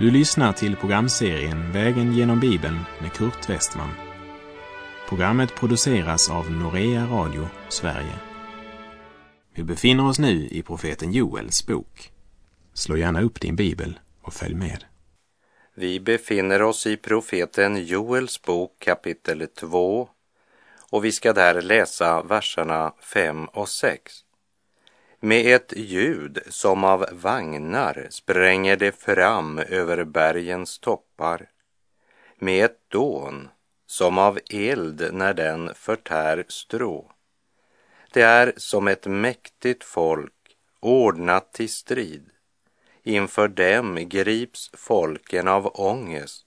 Du lyssnar till programserien Vägen genom Bibeln med Kurt Westman. Programmet produceras av Norea Radio Sverige. Vi befinner oss nu i profeten Joels bok. Slå gärna upp din bibel och följ med. Vi befinner oss i profeten Joels bok kapitel 2 och vi ska där läsa verserna 5 och 6. Med ett ljud som av vagnar spränger det fram över bergens toppar. Med ett dån som av eld när den förtär strå. Det är som ett mäktigt folk ordnat till strid. Inför dem grips folken av ångest.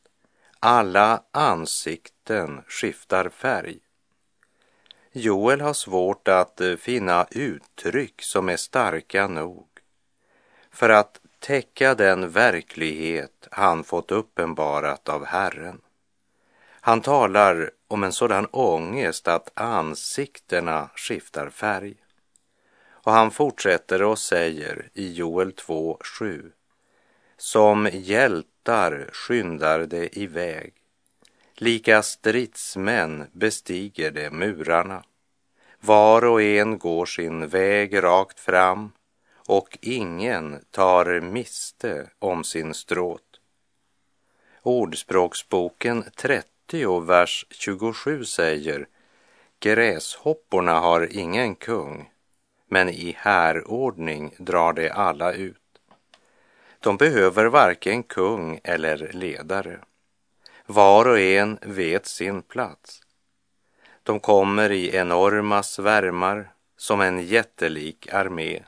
Alla ansikten skiftar färg. Joel har svårt att eh, finna uttryck som är starka nog för att täcka den verklighet han fått uppenbarat av Herren. Han talar om en sådan ångest att ansiktena skiftar färg. Och han fortsätter och säger i Joel 2.7 Som hjältar skyndar det iväg Lika stridsmän bestiger de murarna. Var och en går sin väg rakt fram och ingen tar miste om sin stråt. Ordspråksboken 30, vers 27 säger Gräshopporna har ingen kung, men i härordning drar de alla ut. De behöver varken kung eller ledare. Var och en vet sin plats. De kommer i enorma svärmar som en jättelik armé.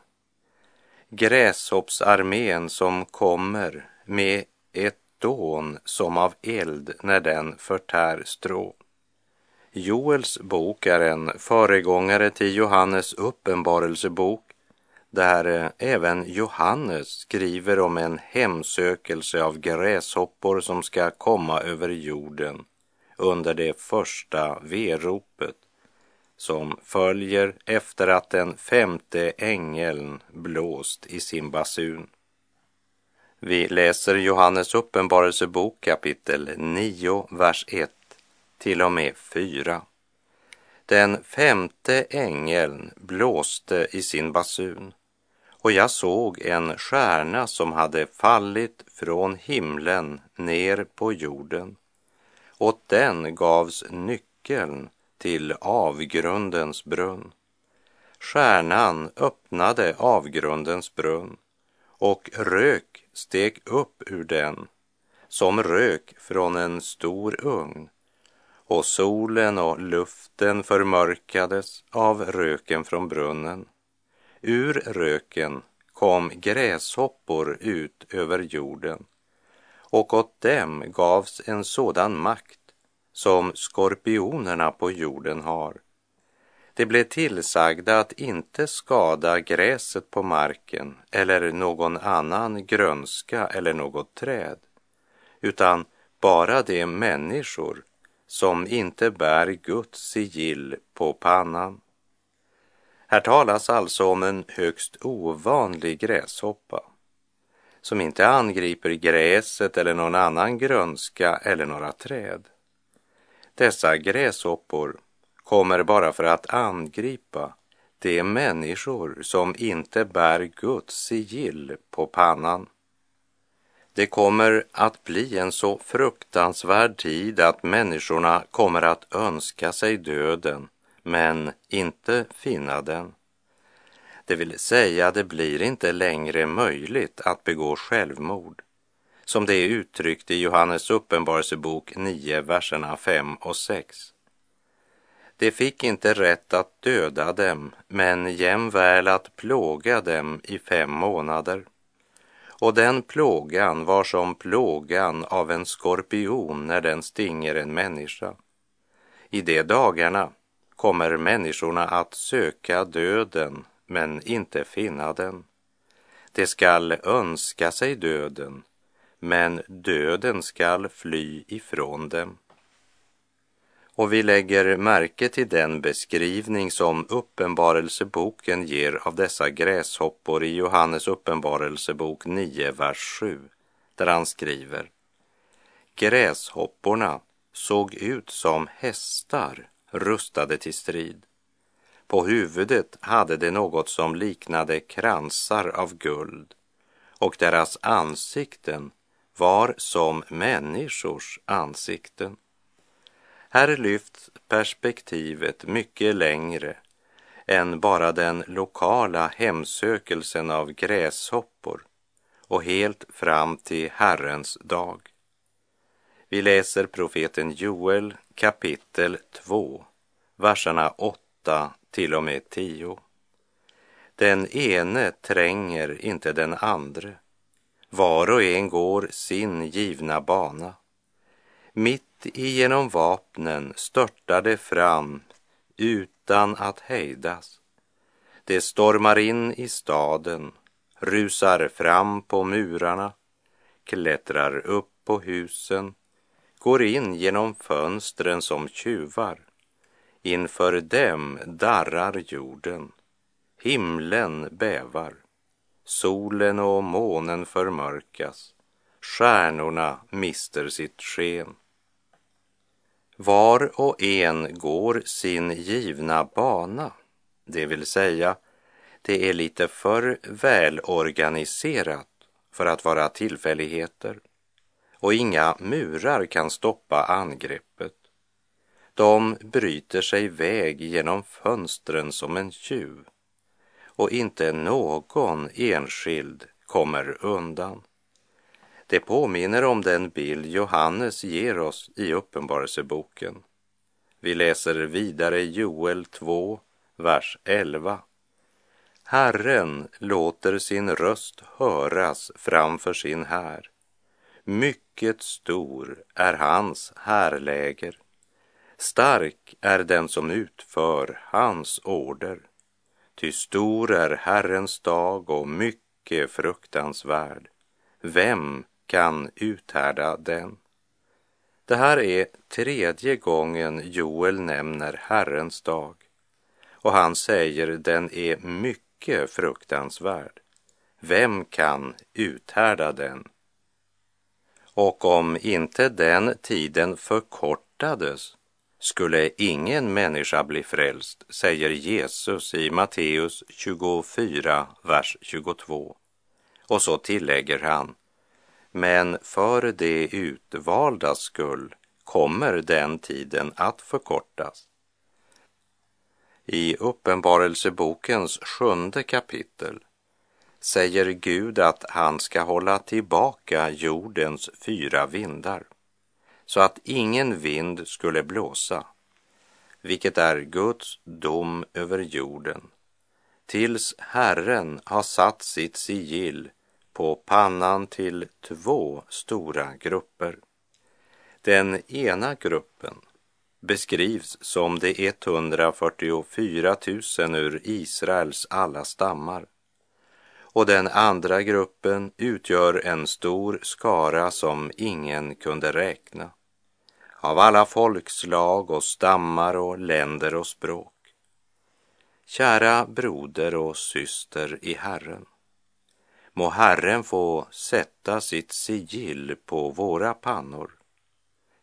Gräshoppsarmén som kommer med ett dån som av eld när den förtär strå. Joels bok är en föregångare till Johannes uppenbarelsebok där eh, även Johannes skriver om en hemsökelse av gräshoppor som ska komma över jorden under det första veropet som följer efter att den femte ängeln blåst i sin basun. Vi läser Johannes uppenbarelsebok kapitel 9, vers 1 till och med 4. Den femte ängeln blåste i sin basun och jag såg en stjärna som hade fallit från himlen ner på jorden. Åt den gavs nyckeln till avgrundens brunn. Stjärnan öppnade avgrundens brunn och rök steg upp ur den som rök från en stor ugn och solen och luften förmörkades av röken från brunnen Ur röken kom gräshoppor ut över jorden och åt dem gavs en sådan makt som skorpionerna på jorden har. De blev tillsagda att inte skada gräset på marken eller någon annan grönska eller något träd, utan bara de människor som inte bär Guds sigill på pannan. Här talas alltså om en högst ovanlig gräshoppa som inte angriper gräset eller någon annan grönska eller några träd. Dessa gräshoppor kommer bara för att angripa de människor som inte bär Guds sigill på pannan. Det kommer att bli en så fruktansvärd tid att människorna kommer att önska sig döden men inte finna den. Det vill säga, det blir inte längre möjligt att begå självmord, som det är uttryckt i Johannes uppenbarelsebok 9, verserna 5 och 6. Det fick inte rätt att döda dem, men jämväl att plåga dem i fem månader. Och den plågan var som plågan av en skorpion när den stinger en människa. I de dagarna kommer människorna att söka döden men inte finna den. De skall önska sig döden, men döden skall fly ifrån dem. Och vi lägger märke till den beskrivning som Uppenbarelseboken ger av dessa gräshoppor i Johannes uppenbarelsebok 9, vers 7. där han skriver Gräshopporna såg ut som hästar rustade till strid. På huvudet hade de något som liknade kransar av guld och deras ansikten var som människors ansikten. Här lyfts perspektivet mycket längre än bara den lokala hemsökelsen av gräshoppor och helt fram till Herrens dag. Vi läser profeten Joel kapitel 2, verserna 8 till och med 10. Den ene tränger inte den andre. Var och en går sin givna bana. Mitt igenom vapnen störtar det fram utan att hejdas. Det stormar in i staden, rusar fram på murarna, klättrar upp på husen, går in genom fönstren som tjuvar. Inför dem darrar jorden, himlen bävar, solen och månen förmörkas, stjärnorna mister sitt sken. Var och en går sin givna bana, det vill säga, det är lite för välorganiserat för att vara tillfälligheter och inga murar kan stoppa angreppet. De bryter sig väg genom fönstren som en tjuv och inte någon enskild kommer undan. Det påminner om den bild Johannes ger oss i Uppenbarelseboken. Vi läser vidare Joel 2, vers 11. Herren låter sin röst höras framför sin här. Mycket stor är hans härläger. Stark är den som utför hans order. Ty stor är Herrens dag och mycket fruktansvärd. Vem kan uthärda den? Det här är tredje gången Joel nämner Herrens dag och han säger den är mycket fruktansvärd. Vem kan uthärda den? Och om inte den tiden förkortades skulle ingen människa bli frälst, säger Jesus i Matteus 24, vers 22. Och så tillägger han, men för de utvaldas skull kommer den tiden att förkortas. I Uppenbarelsebokens sjunde kapitel säger Gud att han ska hålla tillbaka jordens fyra vindar så att ingen vind skulle blåsa, vilket är Guds dom över jorden, tills Herren har satt sitt sigill på pannan till två stora grupper. Den ena gruppen beskrivs som de 144 000 ur Israels alla stammar och den andra gruppen utgör en stor skara som ingen kunde räkna av alla folkslag och stammar och länder och språk. Kära broder och syster i Herren. Må Herren få sätta sitt sigill på våra pannor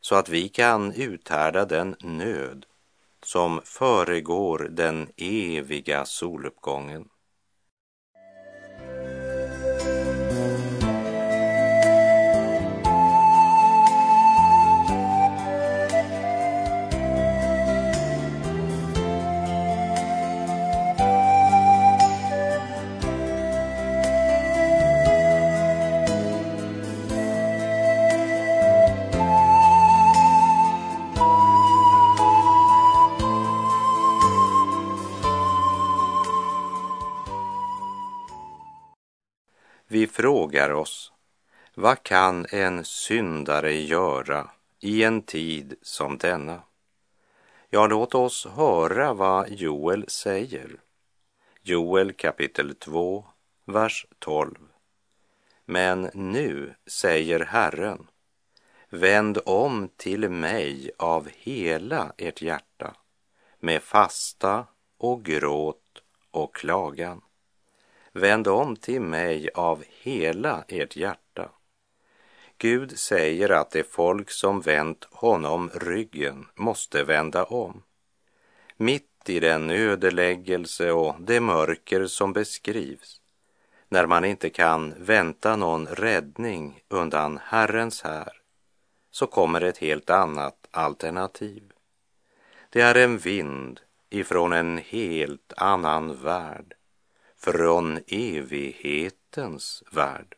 så att vi kan uthärda den nöd som föregår den eviga soluppgången. Vi frågar oss, vad kan en syndare göra i en tid som denna? Ja, låt oss höra vad Joel säger. Joel kapitel 2, vers 12. Men nu, säger Herren, vänd om till mig av hela ert hjärta med fasta och gråt och klagan Vänd om till mig av hela ert hjärta. Gud säger att det folk som vänt honom ryggen måste vända om. Mitt i den ödeläggelse och det mörker som beskrivs, när man inte kan vänta någon räddning undan Herrens här, så kommer ett helt annat alternativ. Det är en vind ifrån en helt annan värld, från evighetens värld.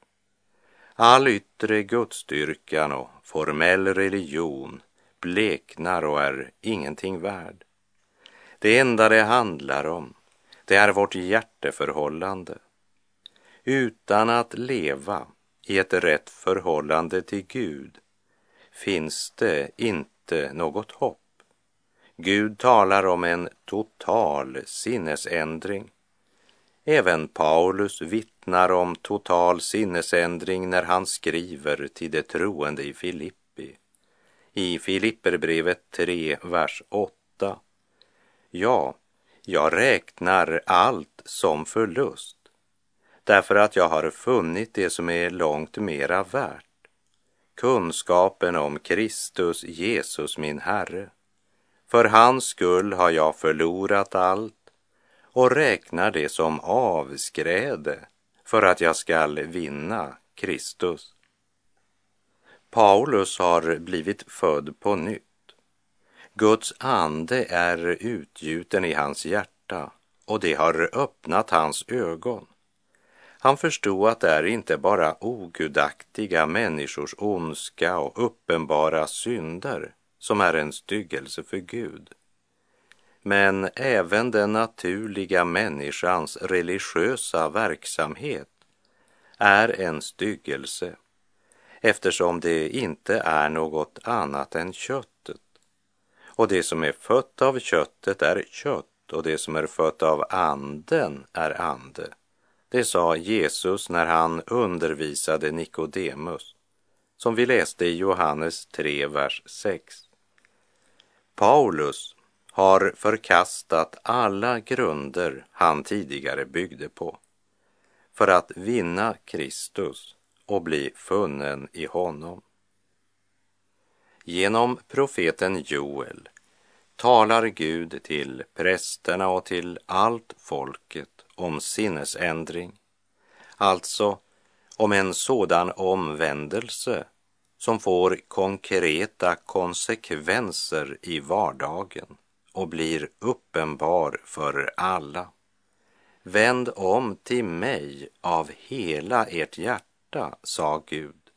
All yttre gudstyrkan och formell religion bleknar och är ingenting värd. Det enda det handlar om, det är vårt hjärteförhållande. Utan att leva i ett rätt förhållande till Gud finns det inte något hopp. Gud talar om en total sinnesändring. Även Paulus vittnar om total sinnesändring när han skriver till de troende i Filippi. I Filipperbrevet 3, vers 8. Ja, jag räknar allt som förlust därför att jag har funnit det som är långt mera värt. Kunskapen om Kristus Jesus min Herre. För hans skull har jag förlorat allt och räknar det som avskräde för att jag skall vinna Kristus. Paulus har blivit född på nytt. Guds ande är utgjuten i hans hjärta och det har öppnat hans ögon. Han förstod att det är inte bara ogudaktiga människors ondska och uppenbara synder som är en styggelse för Gud. Men även den naturliga människans religiösa verksamhet är en styggelse eftersom det inte är något annat än köttet. Och det som är fött av köttet är kött och det som är fött av anden är ande. Det sa Jesus när han undervisade Nikodemus, som vi läste i Johannes 3, vers 6. Paulus har förkastat alla grunder han tidigare byggde på för att vinna Kristus och bli funnen i honom. Genom profeten Joel talar Gud till prästerna och till allt folket om sinnesändring, alltså om en sådan omvändelse som får konkreta konsekvenser i vardagen och blir uppenbar för alla. Vänd om till mig av hela ert hjärta, sa Gud.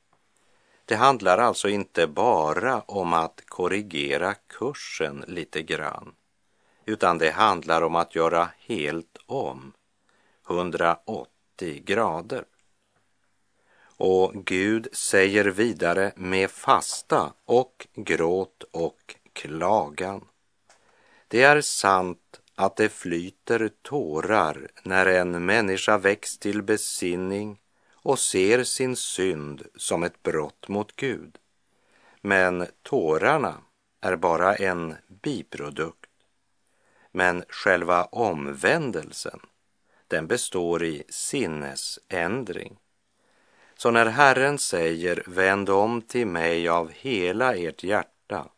Det handlar alltså inte bara om att korrigera kursen lite grann, utan det handlar om att göra helt om 180 grader. Och Gud säger vidare med fasta och gråt och klagan. Det är sant att det flyter tårar när en människa väcks till besinning och ser sin synd som ett brott mot Gud. Men tårarna är bara en biprodukt. Men själva omvändelsen, den består i sinnesändring. Så när Herren säger vänd om till mig av hela ert hjärta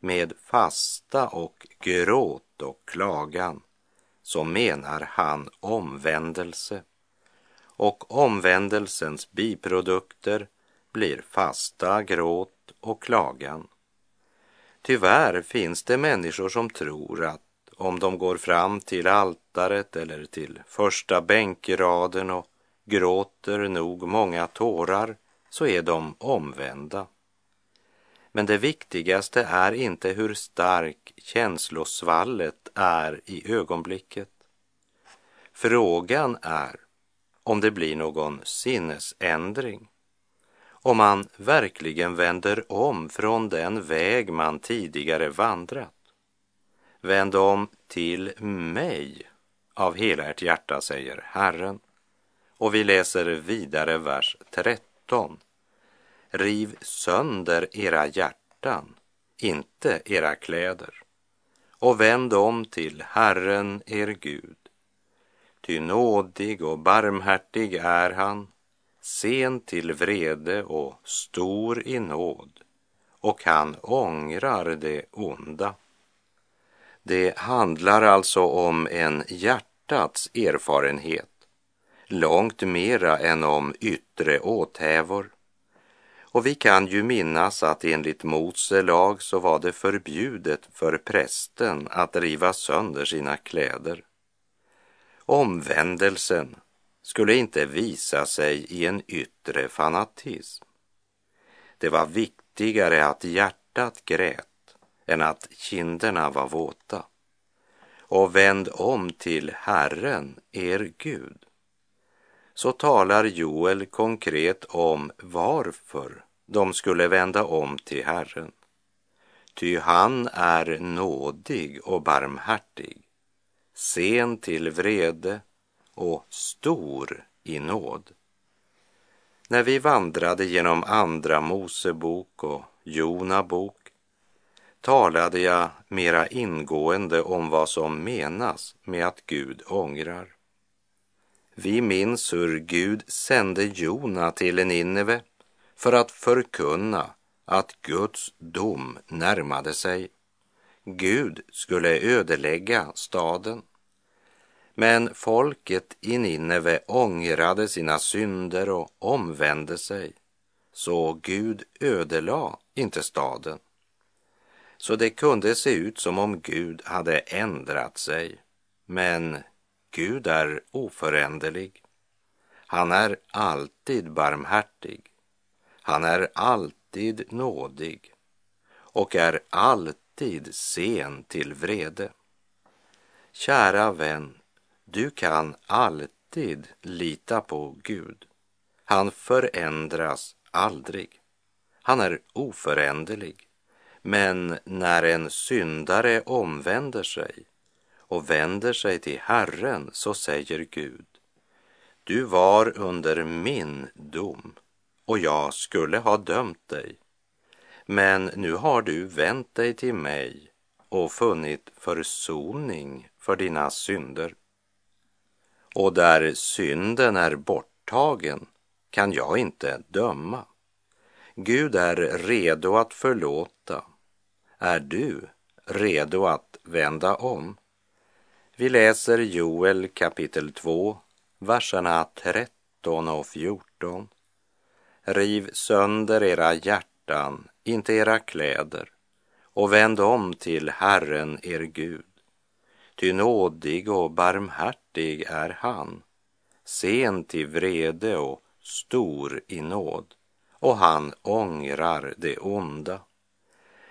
med fasta och gråt och klagan så menar han omvändelse. Och omvändelsens biprodukter blir fasta, gråt och klagan. Tyvärr finns det människor som tror att om de går fram till altaret eller till första bänkraden och gråter nog många tårar så är de omvända. Men det viktigaste är inte hur stark känslosvallet är i ögonblicket. Frågan är om det blir någon sinnesändring. Om man verkligen vänder om från den väg man tidigare vandrat. Vänd om till mig av hela ert hjärta, säger Herren. Och vi läser vidare vers 13. Riv sönder era hjärtan, inte era kläder, och vänd om till Herren er Gud. Ty nådig och barmhärtig är han, sen till vrede och stor i nåd och han ångrar det onda. Det handlar alltså om en hjärtats erfarenhet, långt mera än om yttre åthävor. Och vi kan ju minnas att enligt Mose lag så var det förbjudet för prästen att riva sönder sina kläder. Omvändelsen skulle inte visa sig i en yttre fanatism. Det var viktigare att hjärtat grät än att kinderna var våta. Och vänd om till Herren, er Gud. Så talar Joel konkret om varför de skulle vända om till Herren. Ty han är nådig och barmhärtig, sen till vrede och stor i nåd. När vi vandrade genom Andra Mosebok och Jona bok talade jag mera ingående om vad som menas med att Gud ångrar. Vi minns hur Gud sände Jona till Nineve för att förkunna att Guds dom närmade sig. Gud skulle ödelägga staden. Men folket i Nineve ångrade sina synder och omvände sig, så Gud ödelade inte staden. Så det kunde se ut som om Gud hade ändrat sig. Men Gud är oföränderlig. Han är alltid barmhärtig. Han är alltid nådig och är alltid sen till vrede. Kära vän, du kan alltid lita på Gud. Han förändras aldrig. Han är oföränderlig. Men när en syndare omvänder sig och vänder sig till Herren så säger Gud, du var under min dom och jag skulle ha dömt dig. Men nu har du vänt dig till mig och funnit försoning för dina synder. Och där synden är borttagen kan jag inte döma. Gud är redo att förlåta. Är du redo att vända om? Vi läser Joel kapitel 2, verserna 13 och 14. Riv sönder era hjärtan, inte era kläder, och vänd om till Herren er Gud. Ty nådig och barmhärtig är han, sen till vrede och stor i nåd, och han ångrar det onda.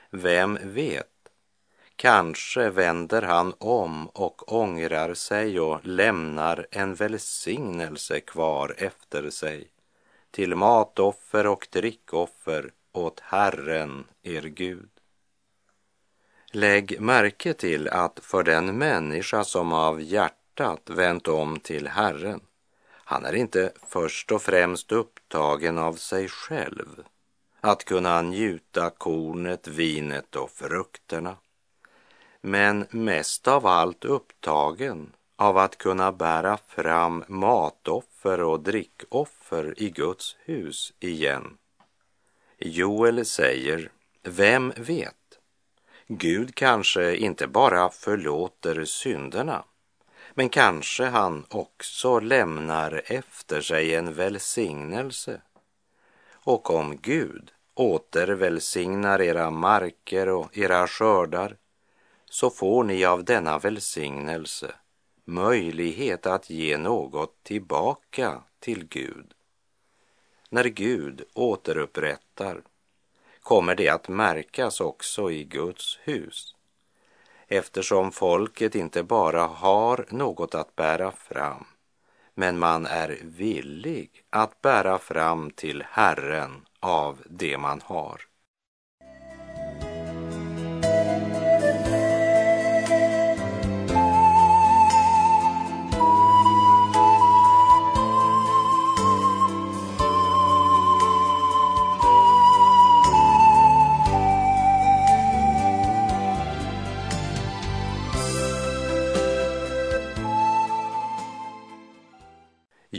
Vem vet, kanske vänder han om och ångrar sig och lämnar en välsignelse kvar efter sig till matoffer och drickoffer åt Herren, er Gud. Lägg märke till att för den människa som av hjärtat vänt om till Herren, han är inte först och främst upptagen av sig själv, att kunna njuta kornet, vinet och frukterna, men mest av allt upptagen av att kunna bära fram matoffer och drickoffer i Guds hus igen. Joel säger, vem vet? Gud kanske inte bara förlåter synderna, men kanske han också lämnar efter sig en välsignelse. Och om Gud återvälsignar era marker och era skördar, så får ni av denna välsignelse möjlighet att ge något tillbaka till Gud. När Gud återupprättar kommer det att märkas också i Guds hus eftersom folket inte bara har något att bära fram men man är villig att bära fram till Herren av det man har.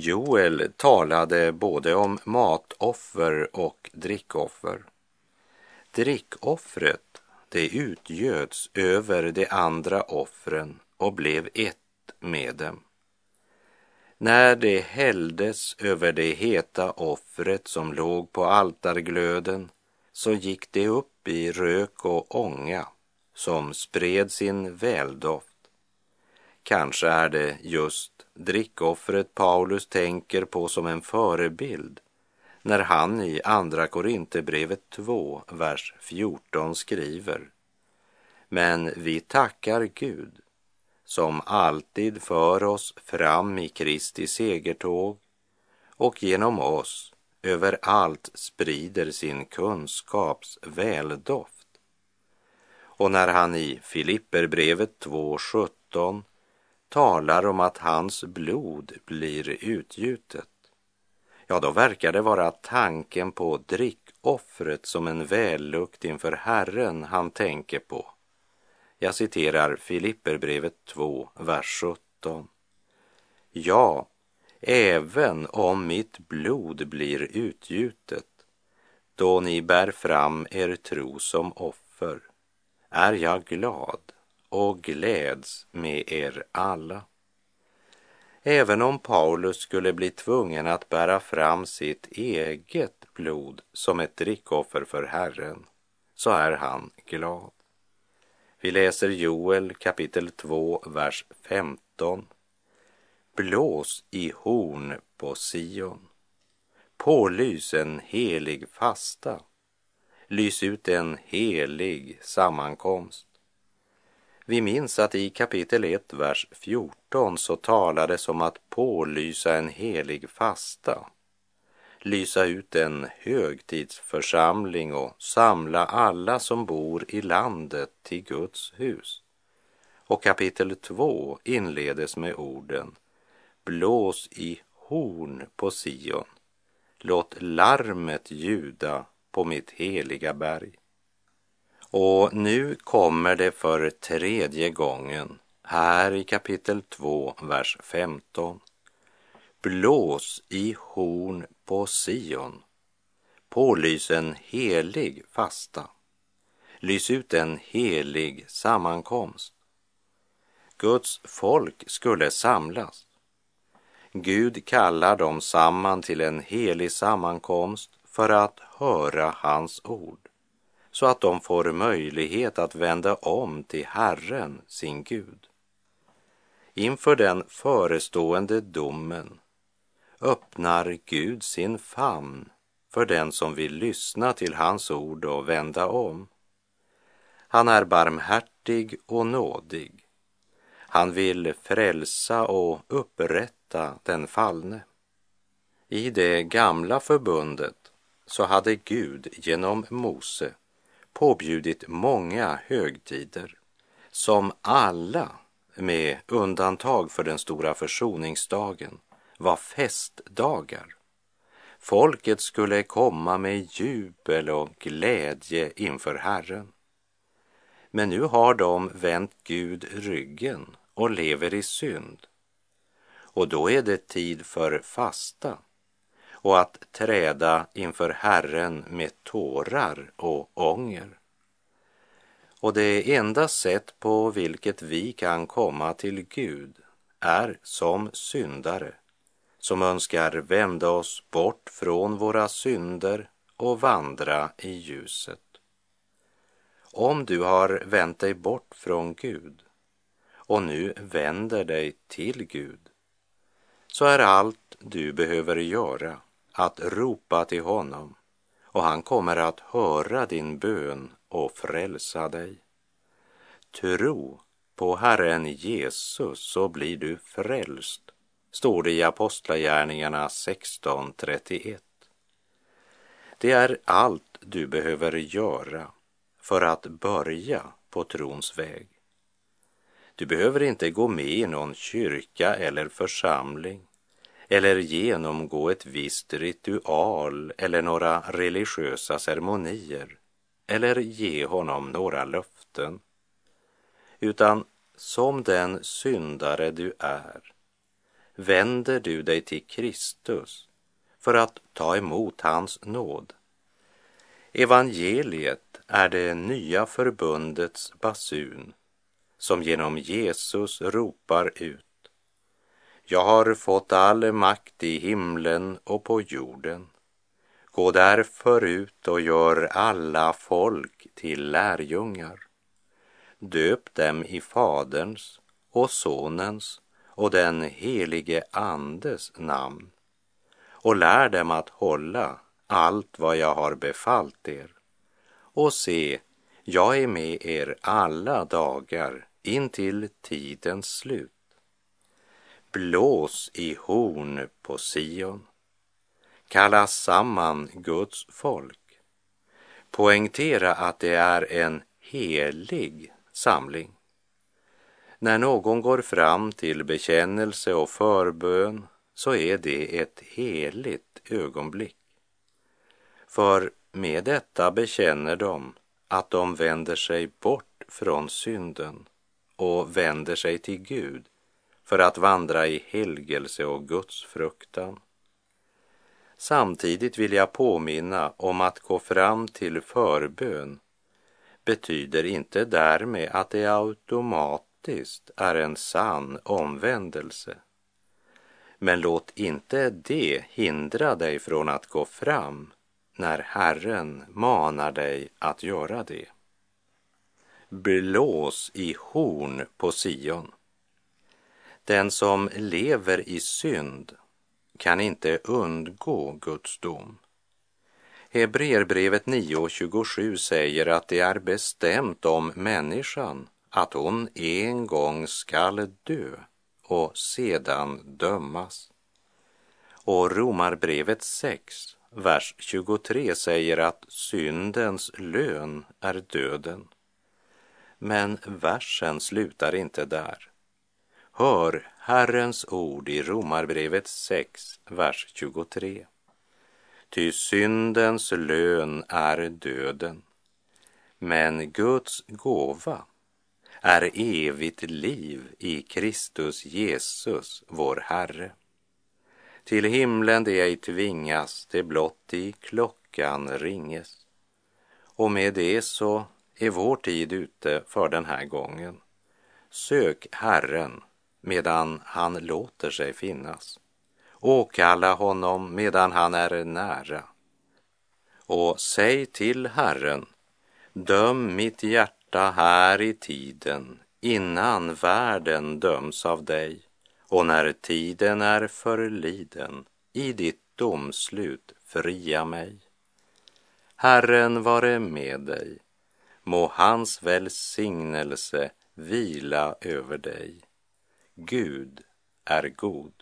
Joel talade både om matoffer och drickoffer. Drickoffret, det utgöts över de andra offren och blev ett med dem. När det hälldes över det heta offret som låg på altarglöden så gick det upp i rök och ånga som spred sin väldoft. Kanske är det just drickoffret Paulus tänker på som en förebild när han i Andra Korinthierbrevet 2, vers 14 skriver Men vi tackar Gud som alltid för oss fram i Kristi segertåg och genom oss överallt sprider sin kunskaps väldoft. Och när han i Filipperbrevet 2.17 talar om att hans blod blir utgjutet, ja, då verkar det vara tanken på drickoffret som en vällukt inför Herren han tänker på. Jag citerar Filipperbrevet 2, vers 17. Ja, även om mitt blod blir utgjutet, då ni bär fram er tro som offer, är jag glad och gläds med er alla. Även om Paulus skulle bli tvungen att bära fram sitt eget blod som ett drickoffer för Herren, så är han glad. Vi läser Joel kapitel 2, vers 15. Blås i horn på Sion. Pålys en helig fasta. Lys ut en helig sammankomst. Vi minns att i kapitel 1, vers 14 så talades om att pålysa en helig fasta, lysa ut en högtidsförsamling och samla alla som bor i landet till Guds hus. Och kapitel 2 inledes med orden Blås i horn på Sion, låt larmet ljuda på mitt heliga berg. Och nu kommer det för tredje gången här i kapitel 2, vers 15. Blås i horn på Sion. Pålys en helig fasta. Lys ut en helig sammankomst. Guds folk skulle samlas. Gud kallar dem samman till en helig sammankomst för att höra hans ord så att de får möjlighet att vända om till Herren, sin Gud. Inför den förestående domen öppnar Gud sin famn för den som vill lyssna till hans ord och vända om. Han är barmhärtig och nådig. Han vill frälsa och upprätta den fallne. I det gamla förbundet så hade Gud genom Mose påbjudit många högtider som alla, med undantag för den stora försoningsdagen, var festdagar. Folket skulle komma med jubel och glädje inför Herren. Men nu har de vänt Gud ryggen och lever i synd. Och då är det tid för fasta och att träda inför Herren med tårar och ånger. Och det enda sätt på vilket vi kan komma till Gud är som syndare som önskar vända oss bort från våra synder och vandra i ljuset. Om du har vänt dig bort från Gud och nu vänder dig till Gud så är allt du behöver göra att ropa till honom och han kommer att höra din bön och frälsa dig. Tro på Herren Jesus så blir du frälst, står det i Apostlagärningarna 16.31. Det är allt du behöver göra för att börja på trons väg. Du behöver inte gå med i någon kyrka eller församling eller genomgå ett visst ritual eller några religiösa ceremonier eller ge honom några löften. Utan som den syndare du är, vänder du dig till Kristus för att ta emot hans nåd. Evangeliet är det nya förbundets basun som genom Jesus ropar ut. Jag har fått all makt i himlen och på jorden. Gå därför ut och gör alla folk till lärjungar. Döp dem i Faderns och Sonens och den helige Andes namn och lär dem att hålla allt vad jag har befallt er. Och se, jag är med er alla dagar in till tidens slut. Blås i horn på Sion. Kalla samman Guds folk. Poängtera att det är en helig samling. När någon går fram till bekännelse och förbön så är det ett heligt ögonblick. För med detta bekänner de att de vänder sig bort från synden och vänder sig till Gud för att vandra i helgelse och Guds fruktan. Samtidigt vill jag påminna om att gå fram till förbön betyder inte därmed att det automatiskt är en sann omvändelse. Men låt inte det hindra dig från att gå fram när Herren manar dig att göra det. Blås i horn på Sion. Den som lever i synd kan inte undgå Guds dom. Hebreerbrevet 9.27 säger att det är bestämt om människan att hon en gång skall dö och sedan dömas. Och Romarbrevet 6, vers 23 säger att syndens lön är döden. Men versen slutar inte där. Hör Herrens ord i Romarbrevet 6, vers 23. Ty syndens lön är döden, men Guds gåva är evigt liv i Kristus Jesus, vår Herre. Till himlen det ej tvingas, det blott i klockan ringes. Och med det så är vår tid ute för den här gången. Sök Herren medan han låter sig finnas. Åkalla honom medan han är nära. Och säg till Herren, döm mitt hjärta här i tiden innan världen döms av dig och när tiden är förliden i ditt domslut fria mig. Herren vare med dig, må hans välsignelse vila över dig. Gud är god.